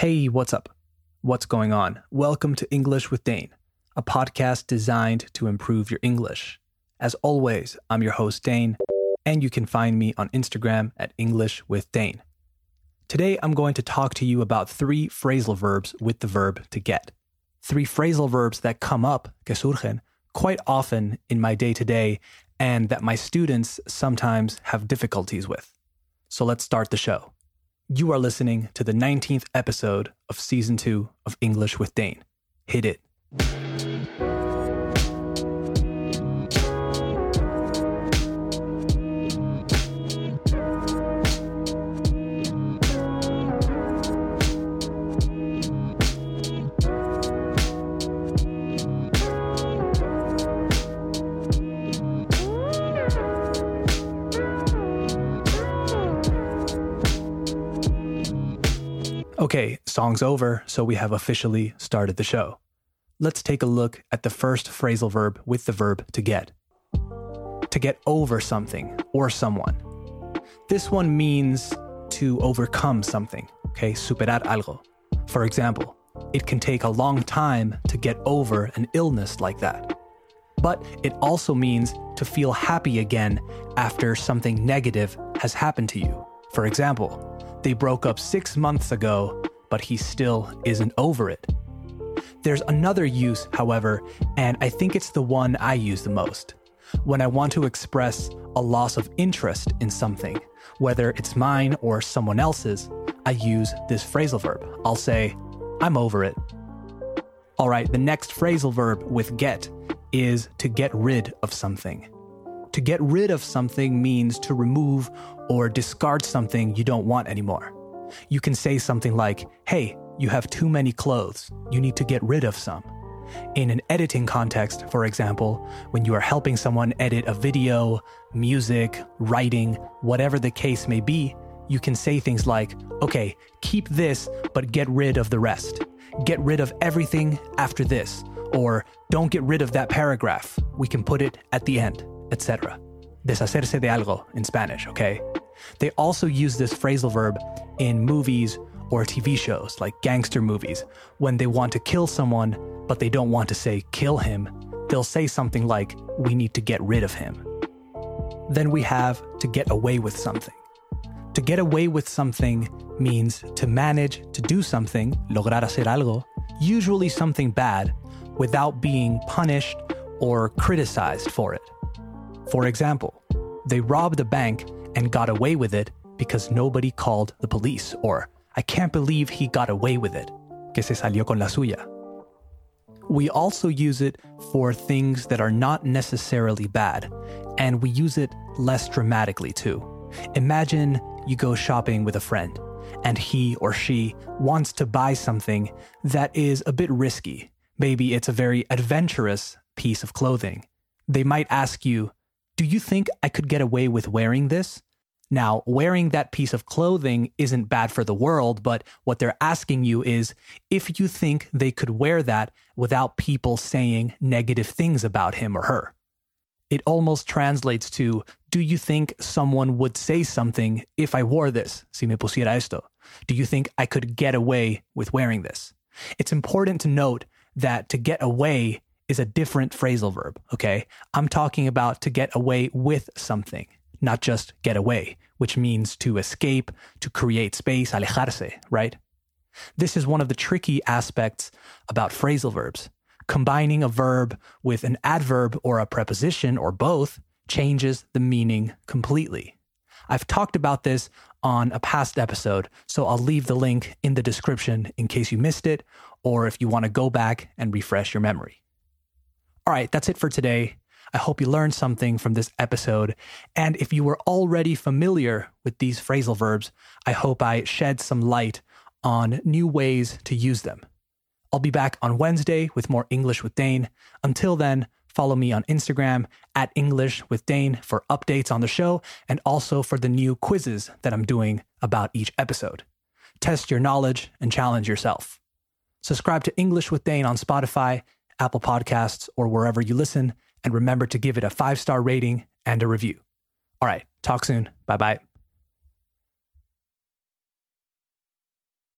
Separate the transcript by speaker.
Speaker 1: Hey, what's up? What's going on? Welcome to English with Dane, a podcast designed to improve your English. As always, I'm your host, Dane, and you can find me on Instagram at English with Dane. Today, I'm going to talk to you about three phrasal verbs with the verb to get. Three phrasal verbs that come up, que surgen, quite often in my day to day and that my students sometimes have difficulties with. So let's start the show. You are listening to the 19th episode of season two of English with Dane. Hit it. Okay, song's over, so we have officially started the show. Let's take a look at the first phrasal verb with the verb to get. To get over something or someone. This one means to overcome something, okay? Superar algo. For example, it can take a long time to get over an illness like that. But it also means to feel happy again after something negative has happened to you. For example, they broke up six months ago, but he still isn't over it. There's another use, however, and I think it's the one I use the most. When I want to express a loss of interest in something, whether it's mine or someone else's, I use this phrasal verb. I'll say, I'm over it. All right, the next phrasal verb with get is to get rid of something. To get rid of something means to remove or discard something you don't want anymore. You can say something like, Hey, you have too many clothes. You need to get rid of some. In an editing context, for example, when you are helping someone edit a video, music, writing, whatever the case may be, you can say things like, okay, keep this, but get rid of the rest. Get rid of everything after this. Or don't get rid of that paragraph. We can put it at the end etc. Deshacerse de algo in Spanish, okay? They also use this phrasal verb in movies or TV shows, like gangster movies, when they want to kill someone, but they don't want to say kill him. They'll say something like, we need to get rid of him. Then we have to get away with something. To get away with something means to manage to do something, lograr hacer algo, usually something bad, without being punished or criticized for it. For example, they robbed a bank and got away with it because nobody called the police, or I can't believe he got away with it, que se salió con la suya. We also use it for things that are not necessarily bad, and we use it less dramatically too. Imagine you go shopping with a friend, and he or she wants to buy something that is a bit risky. Maybe it's a very adventurous piece of clothing. They might ask you, do you think I could get away with wearing this? Now, wearing that piece of clothing isn't bad for the world, but what they're asking you is if you think they could wear that without people saying negative things about him or her. It almost translates to Do you think someone would say something if I wore this? Si me pusiera esto. Do you think I could get away with wearing this? It's important to note that to get away is a different phrasal verb, okay? I'm talking about to get away with something, not just get away, which means to escape, to create space, alejarse, right? This is one of the tricky aspects about phrasal verbs. Combining a verb with an adverb or a preposition or both changes the meaning completely. I've talked about this on a past episode, so I'll leave the link in the description in case you missed it or if you want to go back and refresh your memory. All right, that's it for today. I hope you learned something from this episode. And if you were already familiar with these phrasal verbs, I hope I shed some light on new ways to use them. I'll be back on Wednesday with more English with Dane. Until then, follow me on Instagram at English with Dane for updates on the show and also for the new quizzes that I'm doing about each episode. Test your knowledge and challenge yourself. Subscribe to English with Dane on Spotify Apple Podcasts, or wherever you listen. And remember to give it a five star rating and a review. All right, talk soon. Bye bye.